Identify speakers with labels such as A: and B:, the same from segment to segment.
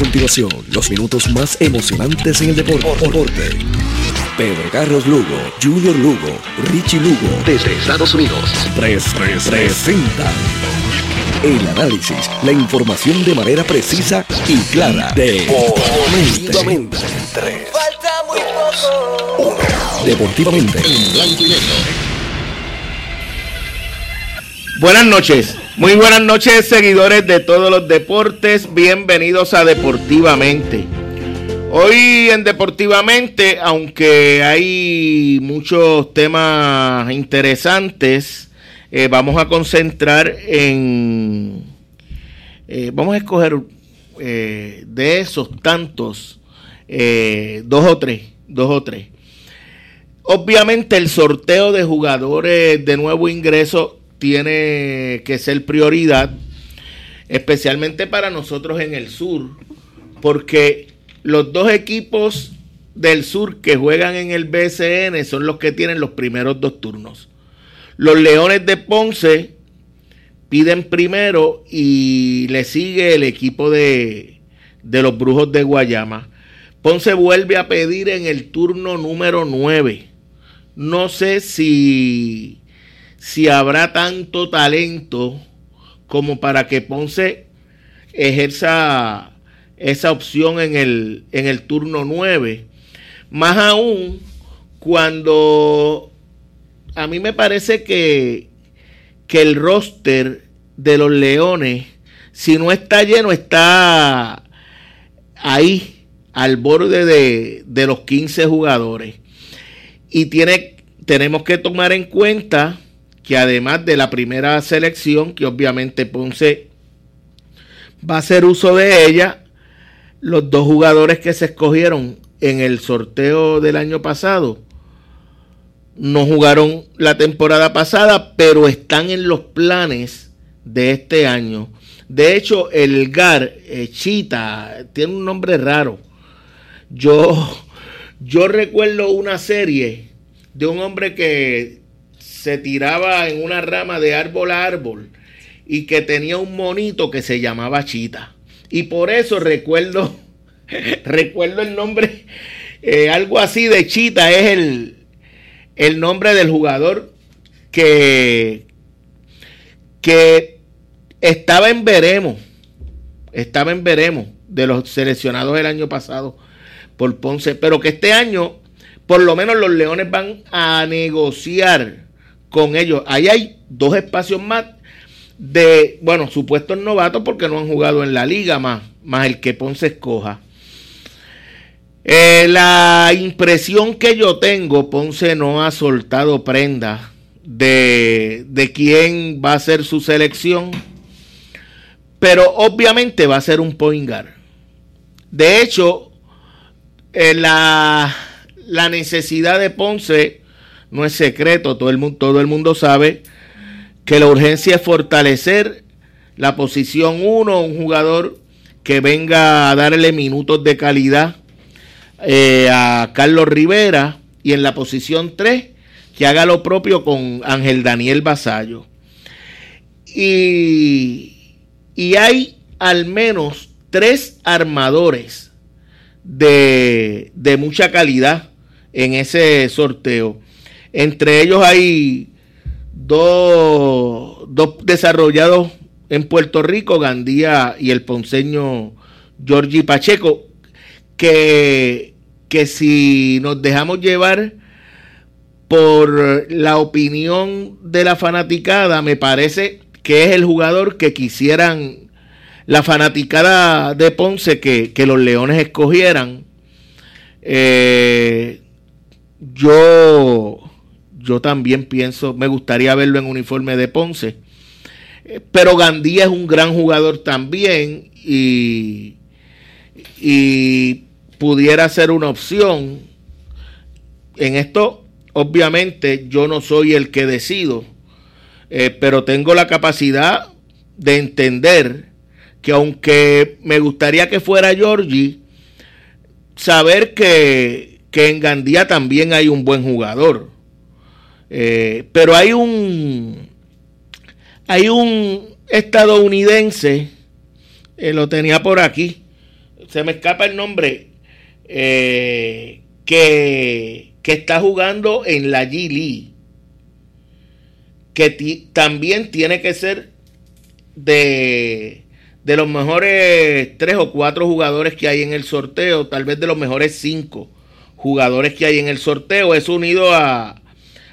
A: continuación los minutos más emocionantes en el deporte. Pedro Carlos Lugo, Junior Lugo, Richie Lugo, desde Estados Unidos. 3presenta el análisis, la información de manera precisa y clara. Deportivamente. Falta muy poco. Deportivamente. En blanco y negro.
B: Buenas noches. Muy buenas noches, seguidores de todos los deportes. Bienvenidos a Deportivamente. Hoy en Deportivamente, aunque hay muchos temas interesantes, eh, vamos a concentrar en... Eh, vamos a escoger eh, de esos tantos, dos o tres, dos o tres. Obviamente el sorteo de jugadores de nuevo ingreso tiene que ser prioridad, especialmente para nosotros en el sur, porque los dos equipos del sur que juegan en el BCN son los que tienen los primeros dos turnos. Los Leones de Ponce piden primero y le sigue el equipo de, de los Brujos de Guayama. Ponce vuelve a pedir en el turno número 9. No sé si si habrá tanto talento como para que Ponce ejerza esa opción en el, en el turno 9. Más aún cuando a mí me parece que, que el roster de los Leones, si no está lleno, está ahí, al borde de, de los 15 jugadores. Y tiene, tenemos que tomar en cuenta que además de la primera selección, que obviamente Ponce va a hacer uso de ella, los dos jugadores que se escogieron en el sorteo del año pasado no jugaron la temporada pasada, pero están en los planes de este año. De hecho, el GAR, eh, Chita, tiene un nombre raro. Yo, yo recuerdo una serie de un hombre que se tiraba en una rama de árbol a árbol y que tenía un monito que se llamaba Chita. Y por eso recuerdo, recuerdo el nombre, eh, algo así de Chita es el, el nombre del jugador que, que estaba en veremos, estaba en veremos de los seleccionados el año pasado por Ponce, pero que este año por lo menos los Leones van a negociar con ellos. Ahí hay dos espacios más de, bueno, supuestos novatos porque no han jugado en la liga más, más el que Ponce escoja. Eh, la impresión que yo tengo, Ponce no ha soltado prenda de, de quién va a ser su selección, pero obviamente va a ser un poingar. De hecho, eh, la, la necesidad de Ponce no es secreto, todo el, mundo, todo el mundo sabe que la urgencia es fortalecer la posición 1, un jugador que venga a darle minutos de calidad eh, a Carlos Rivera y en la posición 3 que haga lo propio con Ángel Daniel Basallo. Y, y hay al menos tres armadores de, de mucha calidad en ese sorteo. Entre ellos hay dos, desarrollados en Puerto Rico, Gandía y el ponceño Giorgi Pacheco, que, que si nos dejamos llevar por la opinión de la fanaticada, me parece que es el jugador que quisieran la fanaticada de Ponce que, que los Leones escogieran. Eh, yo yo también pienso, me gustaría verlo en uniforme de Ponce. Eh, pero Gandía es un gran jugador también y, y pudiera ser una opción. En esto, obviamente, yo no soy el que decido, eh, pero tengo la capacidad de entender que aunque me gustaría que fuera Georgie, saber que, que en Gandía también hay un buen jugador. Eh, pero hay un, hay un estadounidense, eh, lo tenía por aquí, se me escapa el nombre, eh, que, que, está jugando en la G League, que también tiene que ser de, de los mejores tres o cuatro jugadores que hay en el sorteo, tal vez de los mejores cinco jugadores que hay en el sorteo. Es unido a,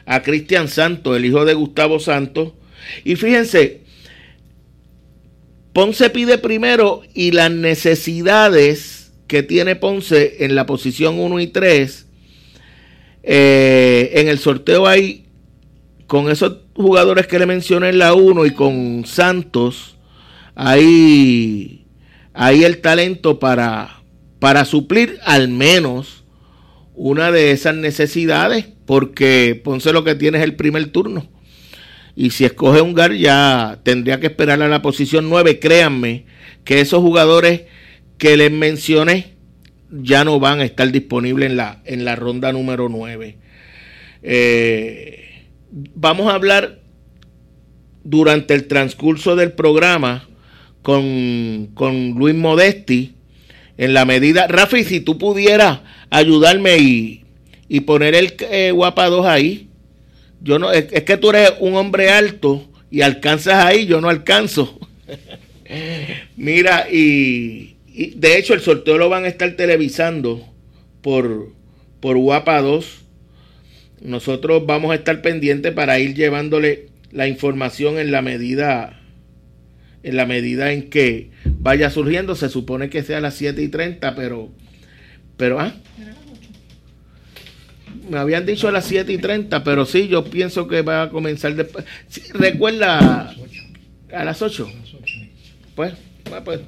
B: a Cristian Santos, el hijo de Gustavo Santos. Y fíjense, Ponce pide primero y las necesidades que tiene Ponce en la posición 1 y 3, eh, en el sorteo hay, con esos jugadores que le mencioné en la 1 y con Santos, hay, hay el talento para, para suplir al menos una de esas necesidades, porque Ponce lo que tiene es el primer turno. Y si escoge un GAR ya tendría que esperar a la posición 9. Créanme que esos jugadores que les mencioné ya no van a estar disponibles en la, en la ronda número 9. Eh, vamos a hablar durante el transcurso del programa con, con Luis Modesti en la medida. Rafi, si tú pudieras ayudarme y, y poner el eh, Guapa 2 ahí yo no, es, que tú eres un hombre alto y alcanzas ahí, yo no alcanzo. Mira, y, de hecho el sorteo lo van a estar televisando por, por Guapa 2. Nosotros vamos a estar pendientes para ir llevándole la información en la medida en la medida en que vaya surgiendo. Se supone que sea a las 7 y 30, pero, pero, ah, me habían dicho a las 7 y 30, pero sí, yo pienso que va a comenzar después. recuerda, a las 8. Pues, pues,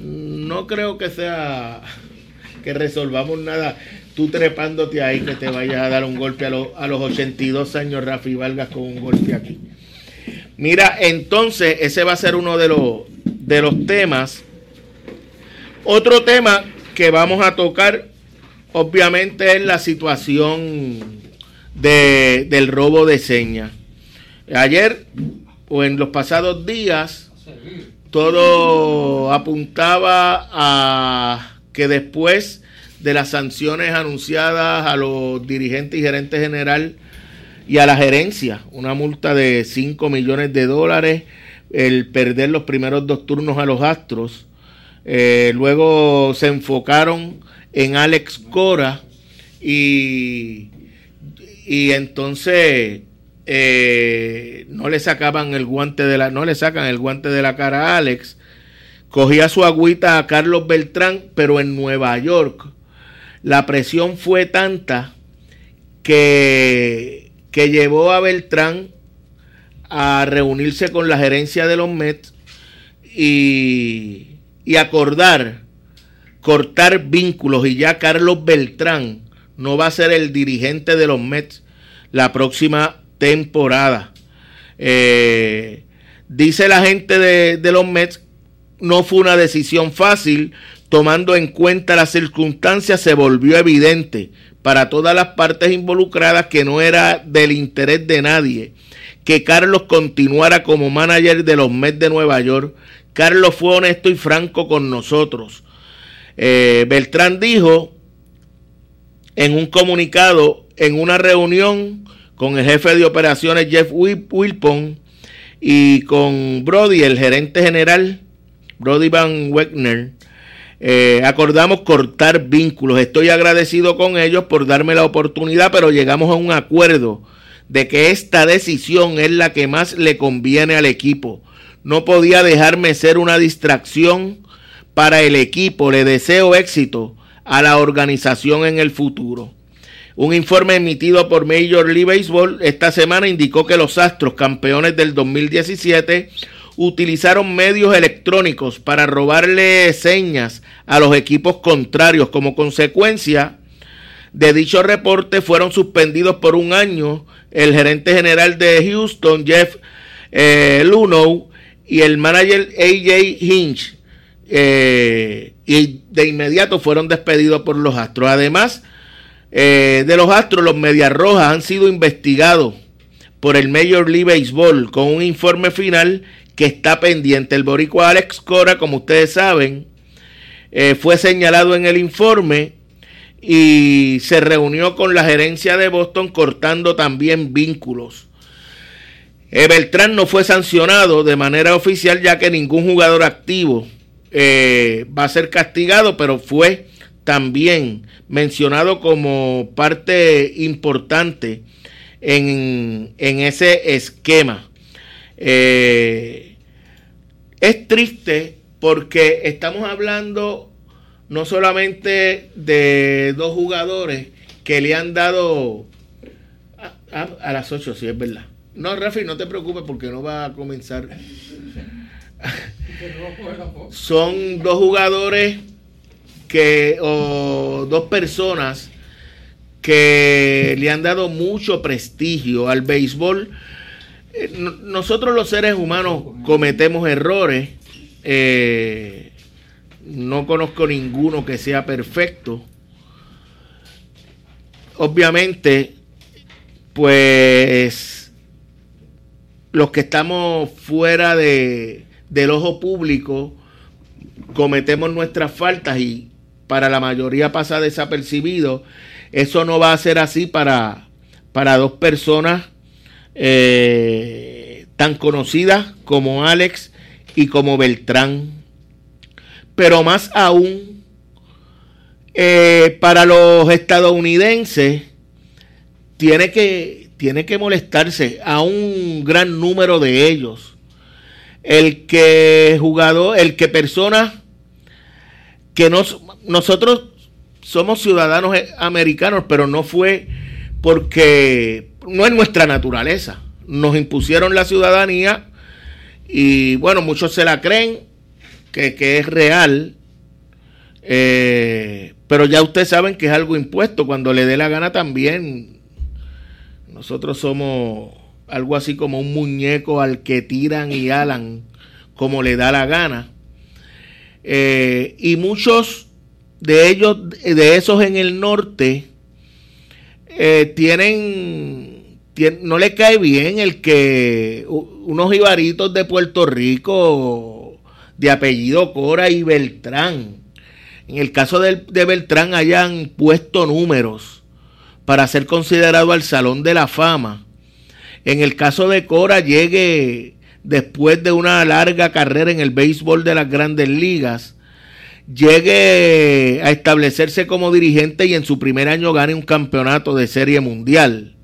B: no creo que sea que resolvamos nada tú trepándote ahí que te vayas a dar un golpe a, a los 82 años, Rafi Vargas, con un golpe aquí. Mira, entonces, ese va a ser uno de los, de los temas. Otro tema que vamos a tocar obviamente es la situación de, del robo de señas. Ayer o en los pasados días, todo apuntaba a que después de las sanciones anunciadas a los dirigentes y gerentes general y a la gerencia, una multa de 5 millones de dólares, el perder los primeros dos turnos a los Astros, eh, luego se enfocaron en Alex Cora y, y entonces eh, no le sacaban el guante de la no le sacan el guante de la cara a Alex. Cogía su agüita a Carlos Beltrán pero en Nueva York. La presión fue tanta que, que llevó a Beltrán a reunirse con la gerencia de los Mets y, y acordar cortar vínculos y ya Carlos Beltrán no va a ser el dirigente de los Mets la próxima temporada. Eh, dice la gente de, de los Mets, no fue una decisión fácil, tomando en cuenta las circunstancias, se volvió evidente para todas las partes involucradas que no era del interés de nadie que Carlos continuara como manager de los Mets de Nueva York. Carlos fue honesto y franco con nosotros. Eh, Beltrán dijo en un comunicado en una reunión con el jefe de operaciones Jeff Wilpon y con Brody, el gerente general, Brody Van Wegner, eh, acordamos cortar vínculos. Estoy agradecido con ellos por darme la oportunidad, pero llegamos a un acuerdo de que esta decisión es la que más le conviene al equipo. No podía dejarme ser una distracción para el equipo. Le deseo éxito a la organización en el futuro. Un informe emitido por Major League Baseball esta semana indicó que los Astros, campeones del 2017, utilizaron medios electrónicos para robarle señas a los equipos contrarios. Como consecuencia de dicho reporte, fueron suspendidos por un año el gerente general de Houston, Jeff eh, Luno, y el manager AJ Hinch eh, y de inmediato fueron despedidos por los Astros. Además eh, de los Astros, los Medias Rojas han sido investigados por el Major League Baseball con un informe final que está pendiente. El boricua Alex Cora, como ustedes saben, eh, fue señalado en el informe y se reunió con la gerencia de Boston cortando también vínculos. Eh, Beltrán no fue sancionado de manera oficial ya que ningún jugador activo eh, va a ser castigado, pero fue también mencionado como parte importante en, ese esquema. Eh, es triste porque estamos hablando no solamente de dos jugadores que le han dado a, las 8, si es verdad. No, Rafi, no te preocupes porque no va a comenzar. Son dos jugadores que, o dos personas que le han dado mucho prestigio al béisbol. Eh, nosotros los seres humanos cometemos errores. Eh, no conozco ninguno que sea perfecto. Obviamente, pues los que estamos fuera de, del ojo público cometemos nuestras faltas y para la mayoría pasa desapercibido. Eso no va a ser así para, para dos personas eh, tan conocidas como Alex y como Beltrán. Pero más aún, eh, para los estadounidenses, tiene que, tiene que molestarse a un gran número de ellos. El que jugador, el que personas que nos, nosotros somos ciudadanos eh, americanos, pero no fue porque no es nuestra naturaleza. Nos impusieron la ciudadanía y bueno, muchos se la creen que, es real, eh, pero ya ustedes saben que es algo impuesto. Cuando le dé la gana también, nosotros somos algo así como un muñeco al que tiran y alan como le da la gana. Eh, y muchos de ellos, de esos en el norte, eh, tienen, no le cae bien el que unos ibaritos de Puerto Rico de apellido Cora y Beltrán, en el caso de, Beltrán hayan puesto números para ser considerado al Salón de la Fama. En el caso de Cora llegue después de una larga carrera en el béisbol de las grandes ligas, llegue a establecerse como dirigente y en su primer año gane un campeonato de serie mundial,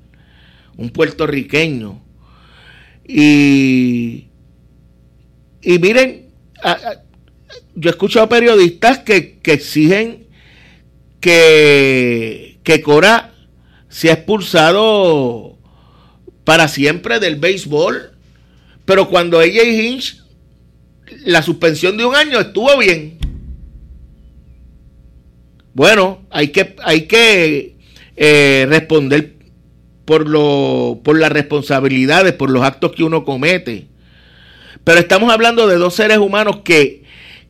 B: un puertorriqueño. Y, y miren, yo he escuchado periodistas que, exigen que, que Cora sea expulsado para siempre del béisbol pero cuando AJ Hinch, la suspensión de un año estuvo bien. Bueno, hay que, hay que eh, responder por, lo, por las responsabilidades, por los actos que uno comete. Pero estamos hablando de dos seres humanos que,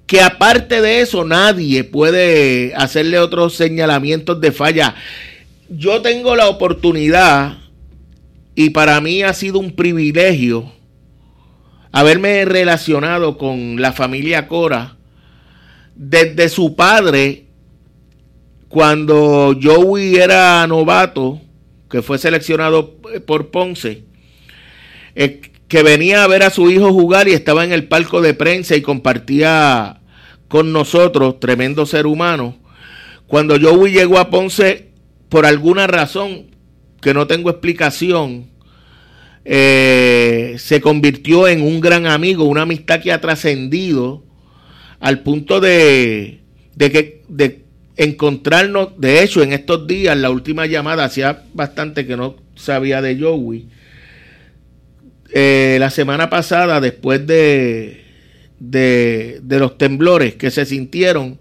B: que aparte de eso nadie puede hacerle otros señalamientos de falla. Yo tengo la oportunidad y para mí ha sido un privilegio haberme relacionado con la familia Cora desde su padre cuando Joey era novato, que fue seleccionado por Ponce, eh, que venía a ver a su hijo jugar y estaba en el palco de prensa y compartía con nosotros, tremendo ser humano. Cuando Joey llegó a Ponce, por alguna razón que no tengo explicación, eh, se convirtió en un gran amigo, una amistad que ha trascendido al punto de, de que de encontrarnos, de hecho en estos días, la última llamada, hacía bastante que no sabía de Joey. Eh, la semana pasada, después de, de, los temblores que se sintieron,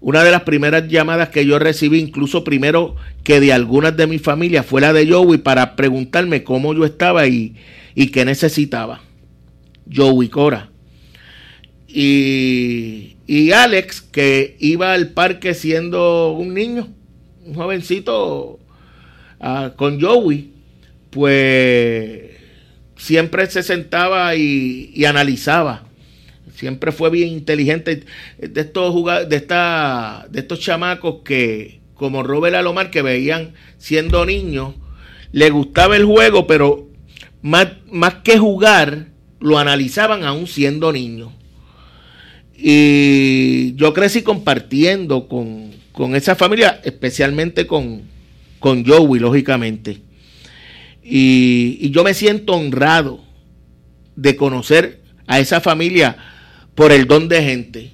B: una de las primeras llamadas que yo recibí, incluso primero que de algunas de mi familia, fue la de Joey para preguntarme cómo yo estaba y, y qué necesitaba. Joey Cora. Y, y Alex, que iba al parque siendo un niño, un jovencito ah, con Joey, pues siempre se sentaba y, analizaba siempre fue bien inteligente. De estos, de, de estos chamacos que, como Robert Alomar, que veían siendo niños, le gustaba el juego, pero más, más que jugar, lo analizaban aún siendo niños. Y yo crecí compartiendo con, con esa familia, especialmente con, con Joey, lógicamente. Y, yo me siento honrado de conocer a esa familia por el don de gente.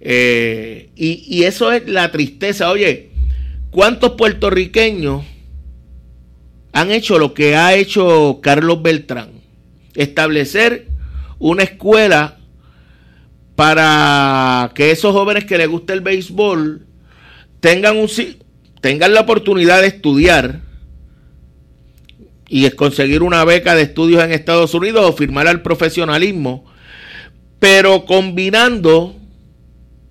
B: Eh, y, y eso es la tristeza. Oye, ¿cuántos puertorriqueños han hecho lo que ha hecho Carlos Beltrán? Establecer una escuela para que esos jóvenes que les gusta el béisbol tengan, un, tengan la oportunidad de estudiar y es conseguir una beca de estudios en Estados Unidos o firmar al profesionalismo, pero combinando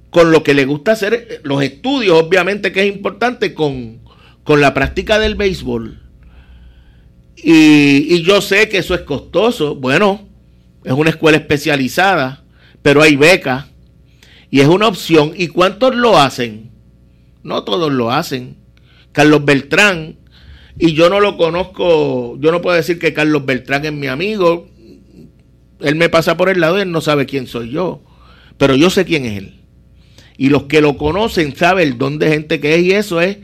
B: con lo que le gusta hacer, los estudios, obviamente que es importante, con, con la práctica del béisbol. Y, y, yo sé que eso es costoso. Bueno, es una escuela especializada, pero hay becas y es una opción. ¿Y cuántos lo hacen? No todos lo hacen. Carlos Beltrán, y yo no lo conozco, yo no puedo decir que Carlos Beltrán es mi amigo. Él me pasa por el lado y él no sabe quién soy yo. Pero yo sé quién es él. Y los que lo conocen saben el don de gente que es. Y eso es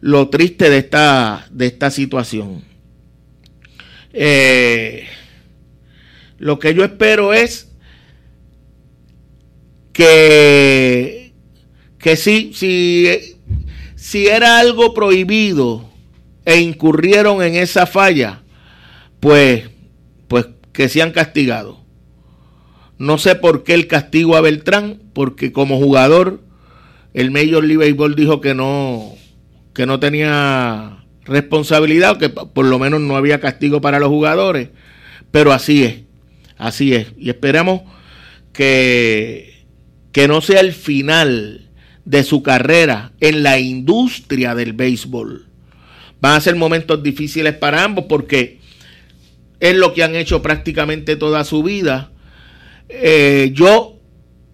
B: lo triste de esta, de esta situación. Eh, lo que yo espero es que, que si, era algo prohibido e incurrieron en esa falla, pues, pues que sean castigados. No sé por qué el castigo a Beltrán, porque como jugador el Major League Baseball dijo que no, que no tenía responsabilidad, o que por lo menos no había castigo para los jugadores, pero así es, así es. Y esperamos que que no sea el final de su carrera en la industria del béisbol. Van a ser momentos difíciles para ambos porque es lo que han hecho prácticamente toda su vida. Eh, yo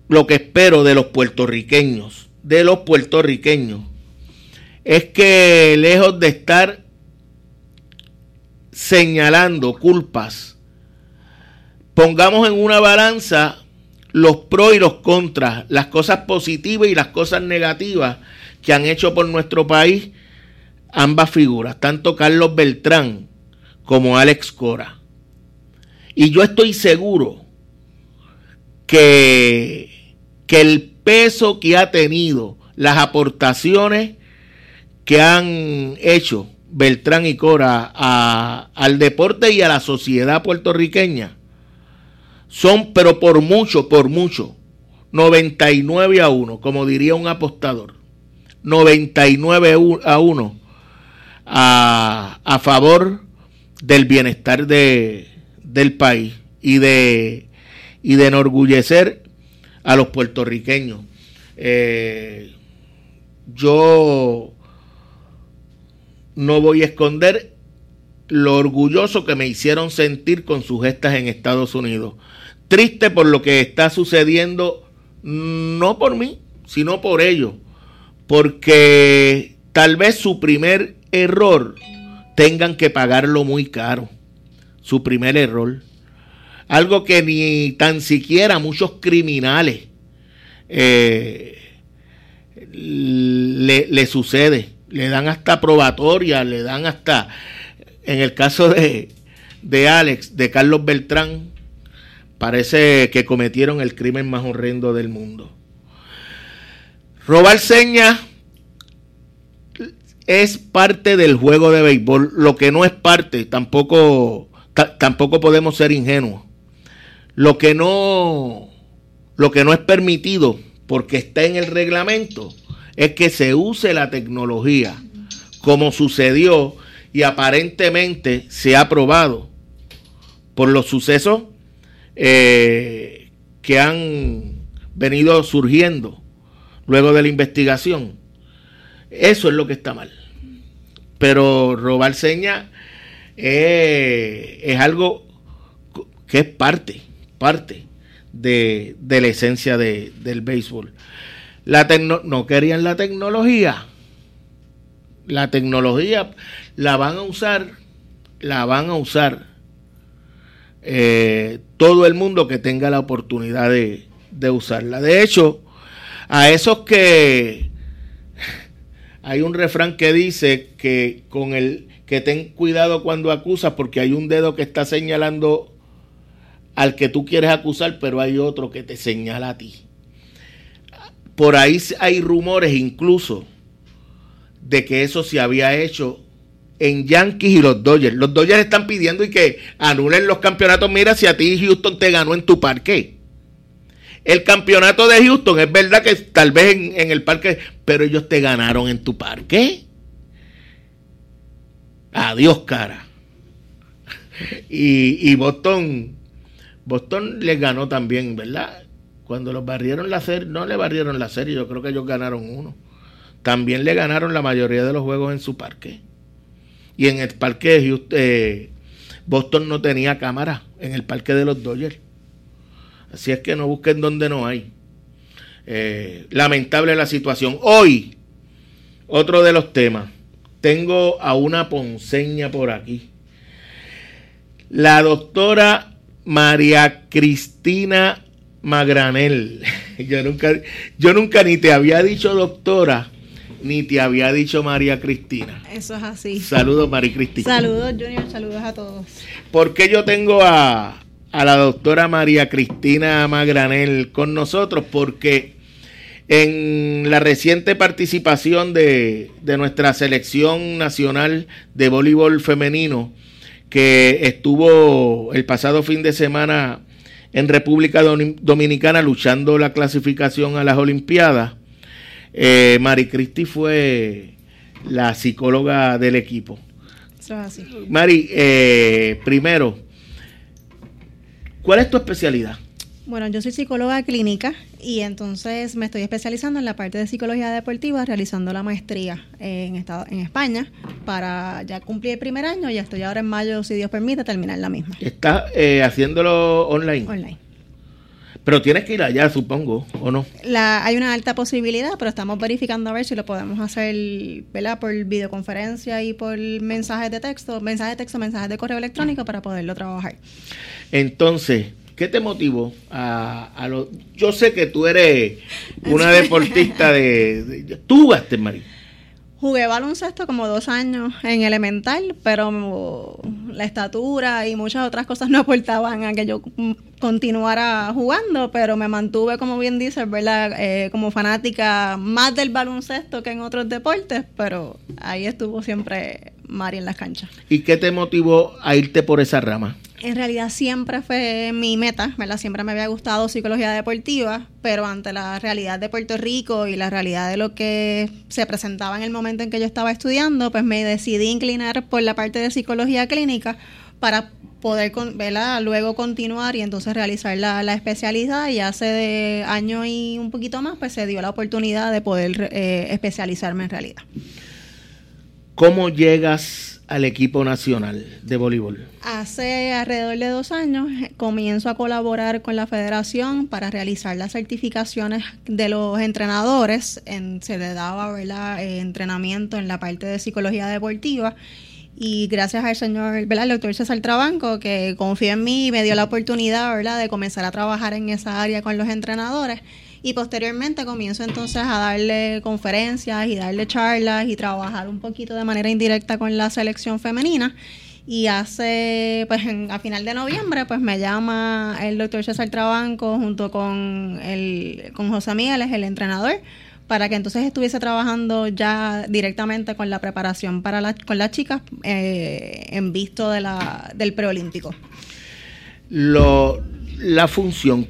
B: lo que espero de los puertorriqueños, de los puertorriqueños, es que lejos de estar señalando culpas, pongamos en una balanza los pros y los contras, las cosas positivas y las cosas negativas que han hecho por nuestro país ambas figuras, tanto Carlos Beltrán como Alex Cora. Y yo estoy seguro que, que el peso que ha tenido, las aportaciones que han hecho Beltrán y Cora al deporte y a la sociedad puertorriqueña, son, pero por mucho, por mucho, 99 a 1, como diría un apostador. 99 a 1 a, a favor del bienestar de, del país y de, y de enorgullecer a los puertorriqueños. Eh, yo no voy a esconder lo orgulloso que me hicieron sentir con sus gestas en Estados Unidos triste por lo que está sucediendo, no por mí, sino por ellos, porque tal vez su primer error tengan que pagarlo muy caro, su primer error. Algo que ni tan siquiera muchos criminales eh, le, le, sucede. Le dan hasta probatoria, le dan hasta, en el caso de, de Alex, de Carlos Beltrán, parece que cometieron el crimen más horrendo del mundo. Robar señas es parte del juego de béisbol. Lo que no es parte, tampoco, tampoco podemos ser ingenuos. Lo que no, lo que no es permitido, porque está en el reglamento, es que se use la tecnología, como sucedió y aparentemente se ha probado por los sucesos eh, que han venido surgiendo luego de la investigación. Eso es lo que está mal. Pero robar señas es algo que es parte, parte de, la esencia del béisbol. La no querían la tecnología. La tecnología la van a usar, la van a usar eh, todo el mundo que tenga la oportunidad de, de usarla. De hecho, a esos que hay un refrán que dice que con el que ten cuidado cuando acusas porque hay un dedo que está señalando al que tú quieres acusar, pero hay otro que te señala a ti. Por ahí hay rumores incluso de que eso se había hecho en Yankees y los Dodgers. Los Dodgers están pidiendo y que anulen los campeonatos. Mira, si a ti Houston te ganó en tu parque. El campeonato de Houston es verdad que tal vez en, el parque, pero ellos te ganaron en tu parque. Adiós, cara. Y, y Boston, Boston les ganó también, ¿verdad? Cuando los barrieron la serie, no le barrieron la serie, yo creo que ellos ganaron uno. También le ganaron la mayoría de los juegos en su parque. Y en el parque de Houston, eh, Boston no tenía cámara en el parque de los Dodgers. Así es que no busquen donde no hay. Eh, lamentable la situación. Hoy, otro de los temas. Tengo a una ponceña por aquí. La doctora María Cristina Magranel. Yo nunca, yo nunca ni te había dicho doctora, ni te había dicho María Cristina.
C: Eso es así.
B: Saludos, María Cristina.
C: Saludos, Junior. Saludos a todos.
B: ¿Por qué yo tengo a, a la doctora María Cristina Magranel con nosotros porque en la reciente participación de, nuestra selección nacional de voleibol femenino que estuvo el pasado fin de semana en República Dominicana luchando la clasificación a las Olimpiadas, eh, Mari Cristi fue la psicóloga del equipo. Mari, eh, primero, ¿Cuál es tu especialidad?
C: Bueno, yo soy psicóloga clínica y entonces me estoy especializando en la parte de psicología deportiva, realizando la maestría en, estado, en España para ya cumplir el primer año y estoy ahora en mayo, si Dios permite, terminar la misma.
B: ¿Estás eh, haciéndolo online?
C: Online.
B: Pero tienes que ir allá, supongo, ¿o no?
C: La, hay una alta posibilidad, pero estamos verificando a ver si lo podemos hacer ¿verdad? por videoconferencia y por mensajes de texto, mensajes de texto, mensajes de correo electrónico para poderlo trabajar.
B: Entonces, ¿qué te motivó a, a lo, Yo sé que tú eres una deportista de... ¿Tú jugaste, María?
C: Jugué baloncesto como dos años en elemental, pero la estatura y muchas otras cosas no aportaban a que yo continuara jugando, pero me mantuve, como bien dices, ¿verdad? Eh, como fanática más del baloncesto que en otros deportes, pero ahí estuvo siempre Mari en las canchas.
B: ¿Y qué te motivó a irte por esa rama?
C: En realidad siempre fue mi meta, ¿verdad? Siempre me había gustado psicología deportiva, pero ante la realidad de Puerto Rico y la realidad de lo que se presentaba en el momento en que yo estaba estudiando, pues me decidí inclinar por la parte de psicología clínica para poder ¿verdad? luego continuar y entonces realizar la, especialidad y hace de año y un poquito más pues se dio la oportunidad de poder eh, especializarme en realidad.
B: ¿Cómo llegas al equipo nacional de voleibol?
C: Hace alrededor de dos años eh, comienzo a colaborar con la federación para realizar las certificaciones de los entrenadores. se le daba eh, entrenamiento en la parte de psicología deportiva y gracias al señor, ¿verdad? el doctor César Trabanco, que confió en mí y me dio la oportunidad ¿verdad? de comenzar a trabajar en esa área con los entrenadores y posteriormente comienzo entonces a darle conferencias y darle charlas y trabajar un poquito de manera indirecta con la selección femenina. Y hace, pues a final de noviembre, pues me llama el doctor César Trabanco junto con, el, con José Miguel, el entrenador, para que entonces estuviese trabajando ya directamente con la preparación para la, con las chicas eh, en visto de la, del preolímpico.
B: La función,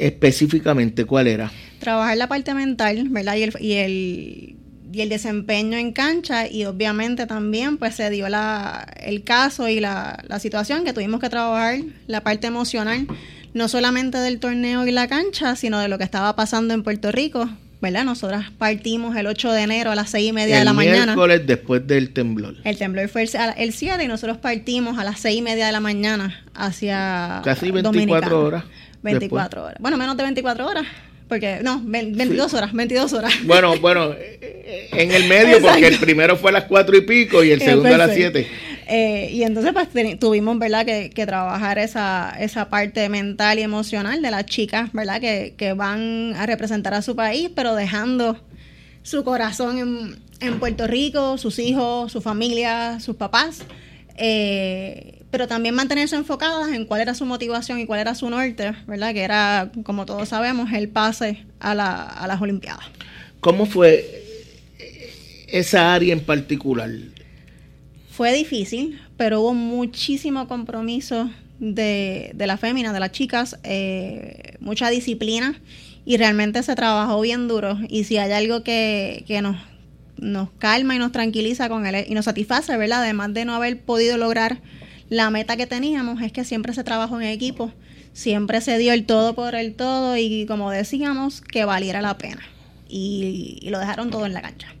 B: específicamente cuál era?
C: Trabajar la parte mental, ¿verdad? Y el, y el, y el desempeño en cancha y obviamente también pues se dio la, el caso y la, la situación que tuvimos que trabajar la parte emocional, no solamente del torneo y la cancha, sino de lo que estaba pasando en Puerto Rico, ¿verdad? Nosotras partimos el 8 de enero a las 6 y media de la mañana. El
B: miércoles después del temblor.
C: El temblor fue el, 7 y nosotros partimos a las 6 y media de la mañana hacia
B: Casi 24 horas.
C: 24 horas. Bueno, menos de 24 horas. Porque, no, 22 horas, 22 horas.
B: Bueno, bueno, en el medio, porque el primero fue a las 4 y pico y el segundo a las 7.
C: Eh, y entonces pues tuvimos, ¿verdad?, que, que, trabajar esa, esa parte mental y emocional de las chicas, ¿verdad?, que, que van a representar a su país, pero dejando su corazón en, en Puerto Rico, sus hijos, su familia, sus papás. Eh, pero también mantenerse enfocadas en cuál era su motivación y cuál era su norte, ¿verdad? Que era, como todos sabemos, el pase a, la, a las Olimpiadas.
B: ¿Cómo fue esa área en particular?
C: Fue difícil, pero hubo muchísimo compromiso de, de la fémina, de las chicas, eh, mucha disciplina y realmente se trabajó bien duro. Y si hay algo que, que nos, nos calma y nos tranquiliza con él y nos satisface, ¿verdad? Además de no haber podido lograr la meta que teníamos es que siempre se trabajó en equipo, siempre se dio el todo por el todo y como decíamos, que valiera la pena. Y, lo dejaron todo en la cancha.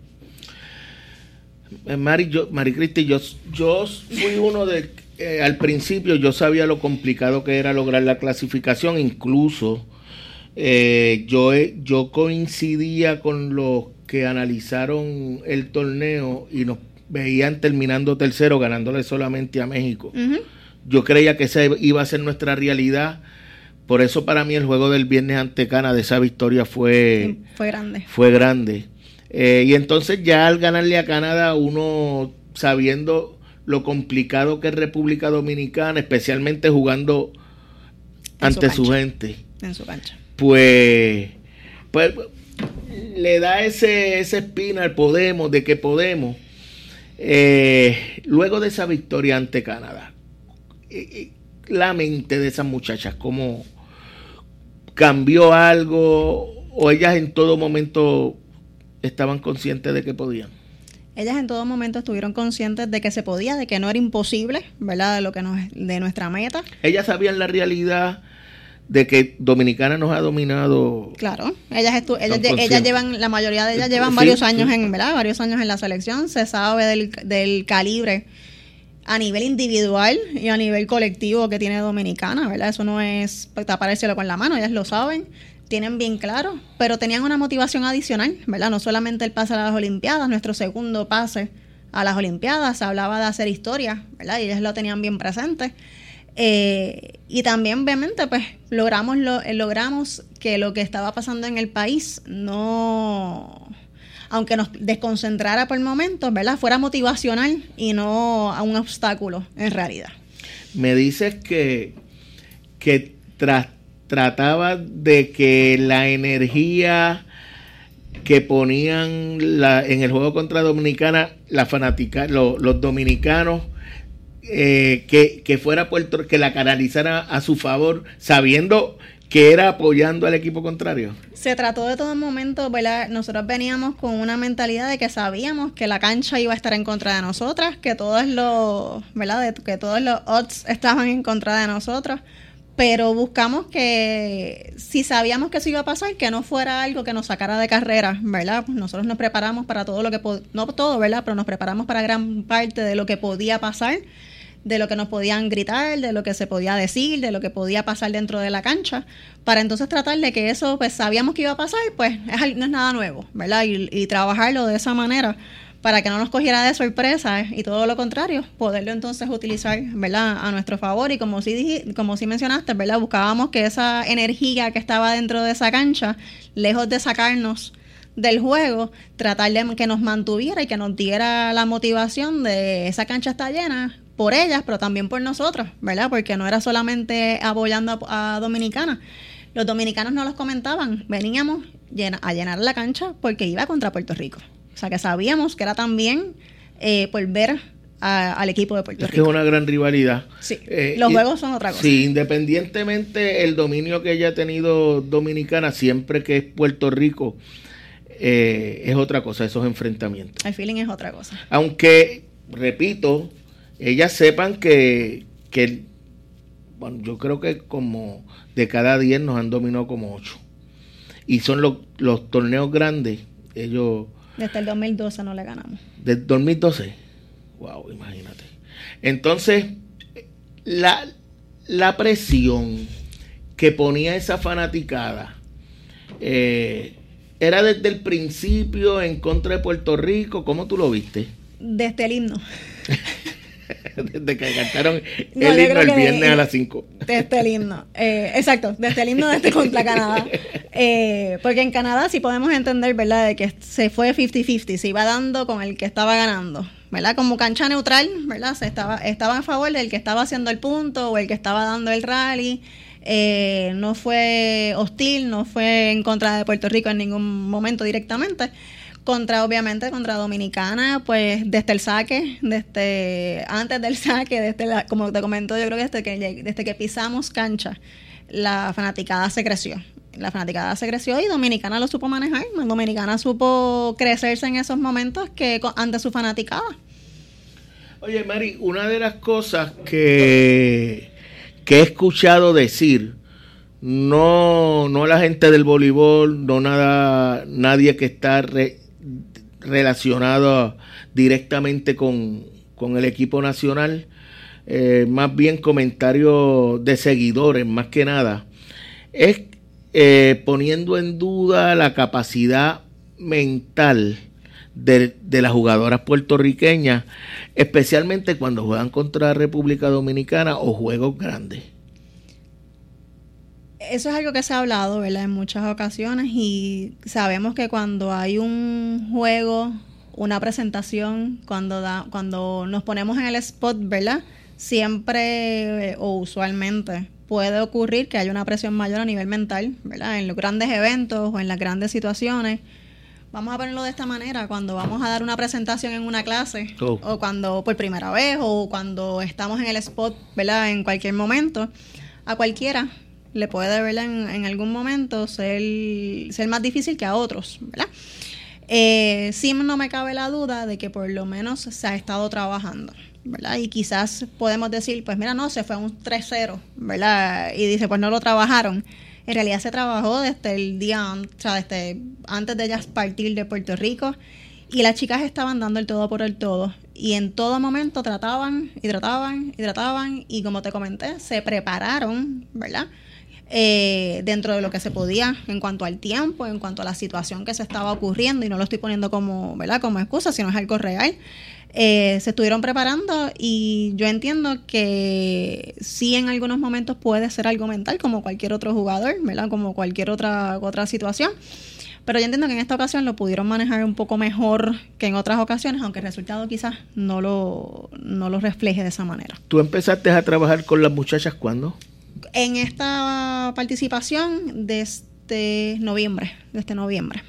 B: Eh, Mari, yo, yo, yo fui uno de, eh, al principio yo sabía lo complicado que era lograr la clasificación, incluso eh, yo, yo coincidía con los que analizaron el torneo y nos veían terminando tercero, ganándole solamente a México. Yo creía que esa iba a ser nuestra realidad. Por eso para mí el juego del viernes ante Canadá, esa victoria fue,
C: fue grande.
B: Fue grande. Eh, y entonces ya al ganarle a Canadá, uno sabiendo lo complicado que es República Dominicana, especialmente jugando ante su, gente.
C: En su cancha.
B: Pues, pues le da ese, ese espina al Podemos, de que Podemos eh, luego de esa victoria ante Canadá, eh, eh, la mente de esas muchachas, ¿cómo cambió algo o ellas en todo momento estaban conscientes de que podían?
C: Ellas en todo momento estuvieron conscientes de que se podía, de que no era imposible, ¿verdad? De lo que nos, de nuestra meta.
B: Ellas sabían la realidad de que Dominicana nos ha dominado.
C: Claro, ellas, ellas, llevan, la mayoría de ellas llevan varios años en, ¿verdad? Varios años en la selección, se sabe del, del, calibre a nivel individual y a nivel colectivo que tiene Dominicana, ¿verdad? Eso no es tapar el cielo con la mano, ellas lo saben, tienen bien claro, pero tenían una motivación adicional, ¿verdad? No solamente el pase a las Olimpiadas, nuestro segundo pase a las Olimpiadas, se hablaba de hacer historia, ¿verdad? Y ellas lo tenían bien presente. Eh, y también, obviamente, pues logramos, lo, eh, logramos que lo que estaba pasando en el país no, aunque nos desconcentrara por momentos, ¿verdad? Fuera motivacional y no a un obstáculo en realidad.
B: Me dices que, que trataba de que la energía que ponían la, en el juego contra Dominicana, la fanática, los dominicanos, eh, que, fuera Puerto que la canalizara a su favor, sabiendo que era apoyando al equipo contrario?
C: Se trató de todo momento, ¿verdad? Nosotros veníamos con una mentalidad de que sabíamos que la cancha iba a estar en contra de nosotras, que todos los, ¿verdad? que todos los odds estaban en contra de nosotros, pero buscamos que si sabíamos que eso iba a pasar, que no fuera algo que nos sacara de carrera, ¿verdad? Nosotros nos preparamos para todo lo que, no todo, ¿verdad? Pero nos preparamos para gran parte de lo que podía pasar de lo que nos podían gritar, de lo que se podía decir, de lo que podía pasar dentro de la cancha, para entonces tratar de que eso, pues sabíamos que iba a pasar, pues no es nada nuevo, ¿verdad? Y, trabajarlo de esa manera para que no nos cogiera de sorpresa y todo lo contrario, poderlo entonces utilizar, ¿verdad? A nuestro favor y como sí, como sí mencionaste, ¿verdad? Buscábamos que esa energía que estaba dentro de esa cancha, lejos de sacarnos del juego, tratar de que nos mantuviera y que nos diera la motivación de esa cancha está llena, por ellas, pero también por nosotros, ¿verdad? Porque no era solamente apoyando a, Dominicana. Los dominicanos no los comentaban, veníamos a llenar la cancha porque iba contra Puerto Rico. O sea que sabíamos que era también eh, por ver al equipo de Puerto Rico.
B: Es una gran rivalidad.
C: Sí, eh, los juegos son otra cosa.
B: Sí, independientemente el dominio que haya tenido Dominicana, siempre que es Puerto Rico, eh, es otra cosa, esos enfrentamientos.
C: El feeling es otra cosa.
B: Aunque, repito, ellas sepan que, bueno, yo creo que como de cada 10 nos han dominado como 8. Y son los, los torneos grandes, ellos...
C: Desde el 2012 no le ganamos.
B: Desde el 2012. Wow, imagínate. Entonces, la, la presión que ponía esa fanaticada, eh, ¿era desde el principio en contra de Puerto Rico? ¿Cómo tú lo viste?
C: Desde el himno.
B: desde que cantaron el himno el viernes a las 5.
C: Desde el himno. Eh, exacto, desde el himno desde contra Canadá. Eh, porque en Canadá sí podemos entender, ¿verdad?, de que se fue 50-50, se iba dando con el que estaba ganando. ¿verdad? Como cancha neutral, ¿verdad? Se estaba, estaba a favor del que estaba haciendo el punto o el que estaba dando el rally. Eh, no fue hostil, no fue en contra de Puerto Rico en ningún momento directamente. Contra, obviamente, contra Dominicana, pues desde el saque, desde antes del saque, desde la, como te comento, yo creo que desde que, desde que pisamos cancha, la fanaticada se creció. La fanaticada se creció y Dominicana lo supo manejar. Dominicana supo crecerse en esos momentos que ante su fanaticada.
B: Oye, Mari, una de las cosas que, que he escuchado decir, no, no la gente del voleibol, no nada, nadie que está relacionado directamente con, el equipo nacional, eh, más bien comentarios de seguidores, más que nada, es eh, poniendo en duda la capacidad mental de, de, las jugadoras puertorriqueñas, especialmente cuando juegan contra la República Dominicana o juegos grandes.
C: Eso es algo que se ha hablado, ¿verdad? En muchas ocasiones y sabemos que cuando hay un juego, una presentación, cuando da, cuando nos ponemos en el spot, ¿verdad? Siempre o usualmente puede ocurrir que haya una presión mayor a nivel mental, ¿verdad? En los grandes eventos o en las grandes situaciones. Vamos a ponerlo de esta manera, cuando vamos a dar una presentación en una clase, oh. o cuando por primera vez, o cuando estamos en el spot, ¿verdad? En cualquier momento, a cualquiera le puede, ¿verdad? En, algún momento ser, ser más difícil que a otros, ¿verdad? Eh, sí no me cabe la duda de que por lo menos se ha estado trabajando. ¿verdad? Y quizás podemos decir, pues mira, no, se fue un 3-0, ¿verdad? Y dice, pues no lo trabajaron. En realidad se trabajó desde el día, antes de ellas partir de Puerto Rico y las chicas estaban dando el todo por el todo. Y en todo momento trataban y trataban y trataban y como te comenté, se prepararon, ¿verdad? Eh, dentro de lo que se podía en cuanto al tiempo, en cuanto a la situación que se estaba ocurriendo, y no lo estoy poniendo como, ¿verdad? como excusa, sino es algo real. Eh, se estuvieron preparando y yo entiendo que sí en algunos momentos puede ser algo mental como cualquier otro jugador, ¿verdad? Como cualquier otra, otra situación. Pero yo entiendo que en esta ocasión lo pudieron manejar un poco mejor que en otras ocasiones, aunque el resultado quizás no lo, no lo refleje de esa manera.
B: ¿Tú empezaste a trabajar con las muchachas cuándo?
C: En esta participación desde noviembre, desde noviembre.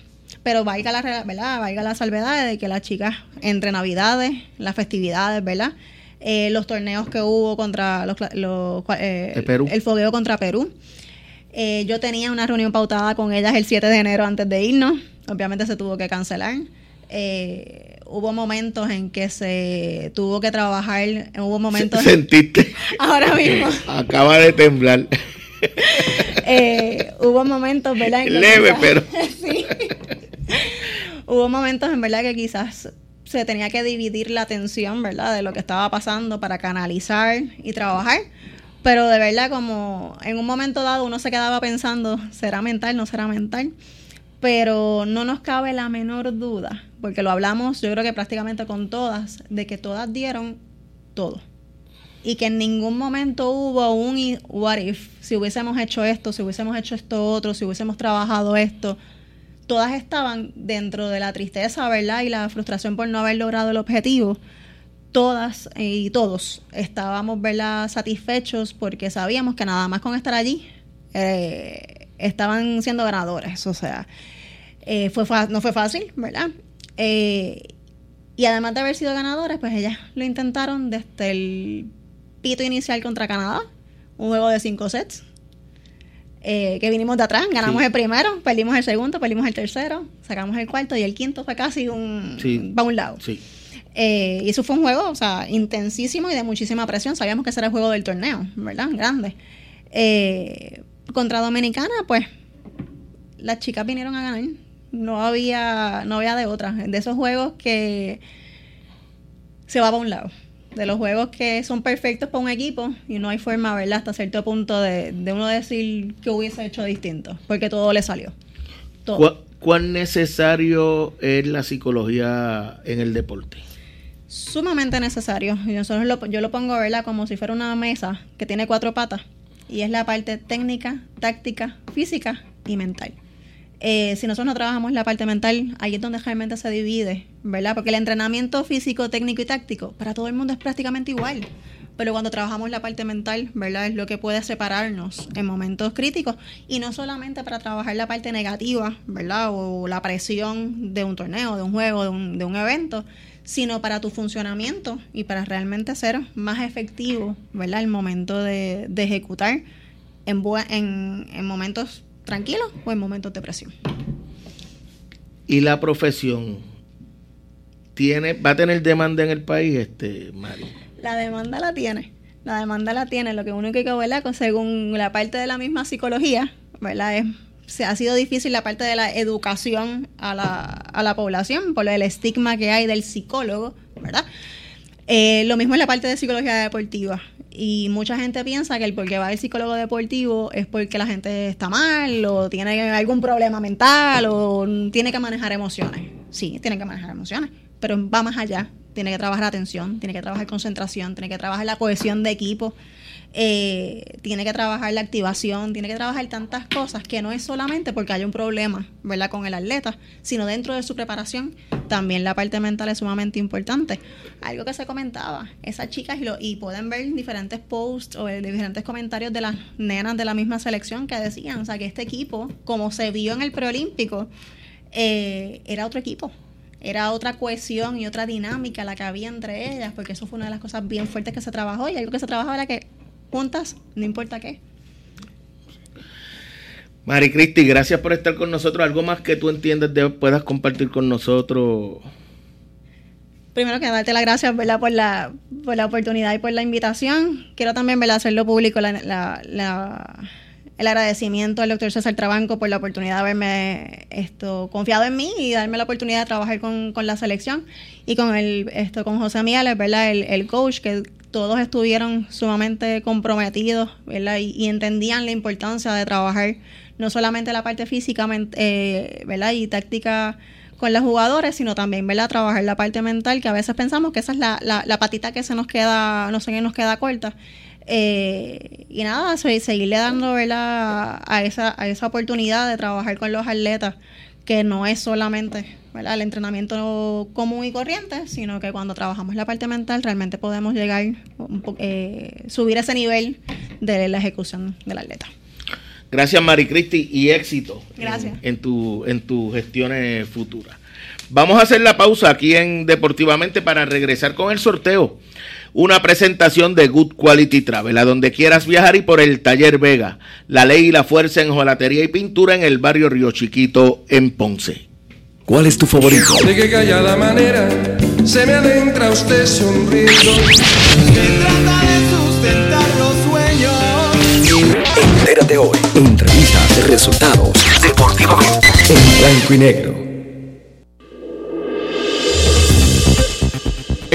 C: Pero valga la, ¿verdad? valga la salvedad de que las chicas, entre Navidades, las festividades, ¿verdad? Eh, los torneos que hubo contra los, eh, el fogueo contra Perú. Eh, yo tenía una reunión pautada con ellas el 7 de enero antes de irnos. Obviamente se tuvo que cancelar. Hubo momentos en que se tuvo que trabajar. Hubo momentos.
B: ¿Sentiste?
C: Ahora mismo.
B: Acaba de temblar.
C: hubo momentos, ¿verdad?
B: Leve, pero.
C: sí. Hubo momentos en verdad que quizás se tenía que dividir la atención, ¿verdad? De lo que estaba pasando para canalizar y trabajar. Pero de verdad, como en un momento dado uno se quedaba pensando, ¿será mental? ¿No será mental? Pero no nos cabe la menor duda, porque lo hablamos yo creo que prácticamente con todas, de que todas dieron todo. Y que en ningún momento hubo un what if, si hubiésemos hecho esto, si hubiésemos hecho esto otro, si hubiésemos trabajado esto todas estaban dentro de la tristeza, ¿verdad? Y la frustración por no haber logrado el objetivo. Todas y todos estábamos, ¿verdad? Satisfechos porque sabíamos que nada más con estar allí eh, estaban siendo ganadores. O sea, eh, fue no fue fácil, ¿verdad? Eh, y además de haber sido ganadores, pues ellas lo intentaron desde el pito inicial contra Canadá, un juego de cinco sets eh, que vinimos de atrás, ganamos el primero, perdimos el segundo, perdimos el tercero, sacamos el cuarto y el quinto fue casi un para un lado. Eh, y eso fue un juego, o sea, intensísimo y de muchísima presión. Sabíamos que ese era el juego del torneo, ¿verdad? Grande. Eh, contra Dominicana, pues, las chicas vinieron a ganar. No había, no había de otra. De esos juegos que se va para un lado. de los juegos que son perfectos para un equipo y no hay forma, ¿verdad? Hasta cierto punto de, uno decir que hubiese hecho distinto, porque todo le salió.
B: ¿Cuán necesario es la psicología en el deporte?
C: Sumamente necesario. Nosotros lo, yo lo pongo, ¿verdad? Como si fuera una mesa que tiene cuatro patas y es la parte técnica, táctica, física y mental. Eh, si nosotros no trabajamos la parte mental, ahí es donde realmente se divide, ¿verdad? Porque el entrenamiento físico, técnico y táctico para todo el mundo es prácticamente igual. Pero cuando trabajamos la parte mental, ¿verdad? Es lo que puede separarnos en momentos críticos. Y no solamente para trabajar la parte negativa, ¿verdad? O la presión de un torneo, de un juego, de un, de un evento, sino para tu funcionamiento y para realmente ser más efectivo, ¿verdad? El momento de, ejecutar en, en, en momentos tranquilo o en momentos de presión.
B: ¿Y la profesión tiene, va a tener demanda en el país, este Mari?
C: La demanda la tiene. La demanda la tiene. Lo que uno que ¿verdad? según la parte de la misma psicología, ¿verdad? Es, se ha sido difícil la parte de la educación a la, a la población por el estigma que hay del psicólogo, ¿verdad? Eh, lo mismo en la parte de psicología deportiva. Y mucha gente piensa que el por qué va al psicólogo deportivo es porque la gente está mal o tiene algún problema mental o tiene que manejar emociones. Sí, tiene que manejar emociones, pero va más allá. Tiene que trabajar atención, tiene que trabajar concentración, tiene que trabajar la cohesión de equipo, eh, tiene que trabajar la activación, tiene que trabajar tantas cosas que no es solamente porque hay un problema, ¿verdad?, con el atleta, sino dentro de su preparación también la parte mental es sumamente importante. Algo que se comentaba, esas chicas y, lo, y pueden ver diferentes posts o diferentes comentarios de las nenas de la misma selección que decían, o sea, que este equipo, como se vio en el preolímpico, eh, era otro equipo era otra cohesión y otra dinámica la que había entre ellas, porque eso fue una de las cosas bien fuertes que se trabajó y algo que se trabajó era que juntas, no importa qué.
B: Mari Cristi, gracias por estar con nosotros. ¿Algo más que tú entiendes de, puedas compartir con nosotros?
C: Primero que darte las gracias ¿verdad? Por, la, por la oportunidad y por la invitación. Quiero también ¿verdad? hacerlo público la, el agradecimiento al doctor César Trabanco por la oportunidad de haberme esto, confiado en mí y darme la oportunidad de trabajar con, con la selección y con el esto con José Miguel, ¿verdad? El, coach que todos estuvieron sumamente comprometidos ¿verdad? Y, entendían la importancia de trabajar no solamente la parte física eh, ¿verdad? y táctica con los jugadores, sino también ¿verdad? trabajar la parte mental, que a veces pensamos que esa es la, la, patita que se nos queda, no sé qué nos queda corta. Eh, y nada, seguirle dando ¿verdad? A, esa, a esa oportunidad de trabajar con los atletas, que no es solamente el entrenamiento común y corriente, sino que cuando trabajamos la parte mental realmente podemos llegar, eh, subir ese nivel de la ejecución del atleta.
B: Gracias Mari Cristi y éxito
C: Gracias.
B: En, tu, en tus gestiones futuras. Vamos a hacer la pausa aquí en Deportivamente para regresar con el sorteo. Una presentación de Good Quality Travel, a donde quieras viajar y por el Taller Vega. La ley y la fuerza en jolatería y pintura en el barrio Río Chiquito en Ponce.
A: ¿Cuál es tu favorito?
D: De qué callada manera se me adentra usted sonriendo. Se trata de sustentar los sueños.
A: Entérate hoy. Entrevistas, resultados, deportivamente. En blanco y negro.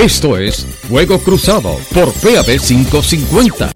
E: Esto es Fuego Cruzado por PAB 550.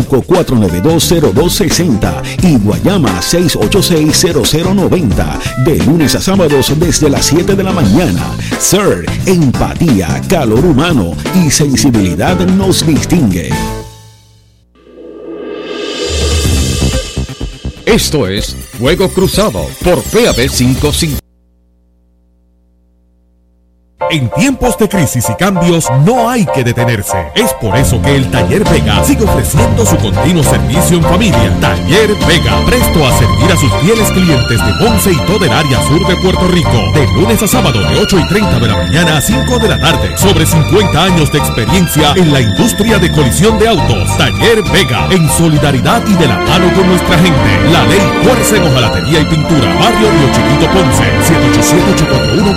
A: 4920260 y Guayama 6860090. De lunes a sábados desde las 7 de la mañana. Sir, empatía, calor humano y sensibilidad nos distingue.
E: Esto es Fuego Cruzado por PAB 55 En tiempos de crisis y cambios no hay que detenerse. Es por eso que el Taller Vega sigue ofreciendo su continuo servicio en familia. Taller Vega, presto a servir a sus fieles clientes de Ponce y todo el área sur de Puerto Rico. De lunes a sábado de 8 y 30 de la mañana a 5 de la tarde. Sobre 50 años de experiencia en la industria de colisión de autos. Taller Vega, en solidaridad y de la mano con nuestra gente. La ley Fuerza en y Pintura. Barrio Río Chiquito Ponce.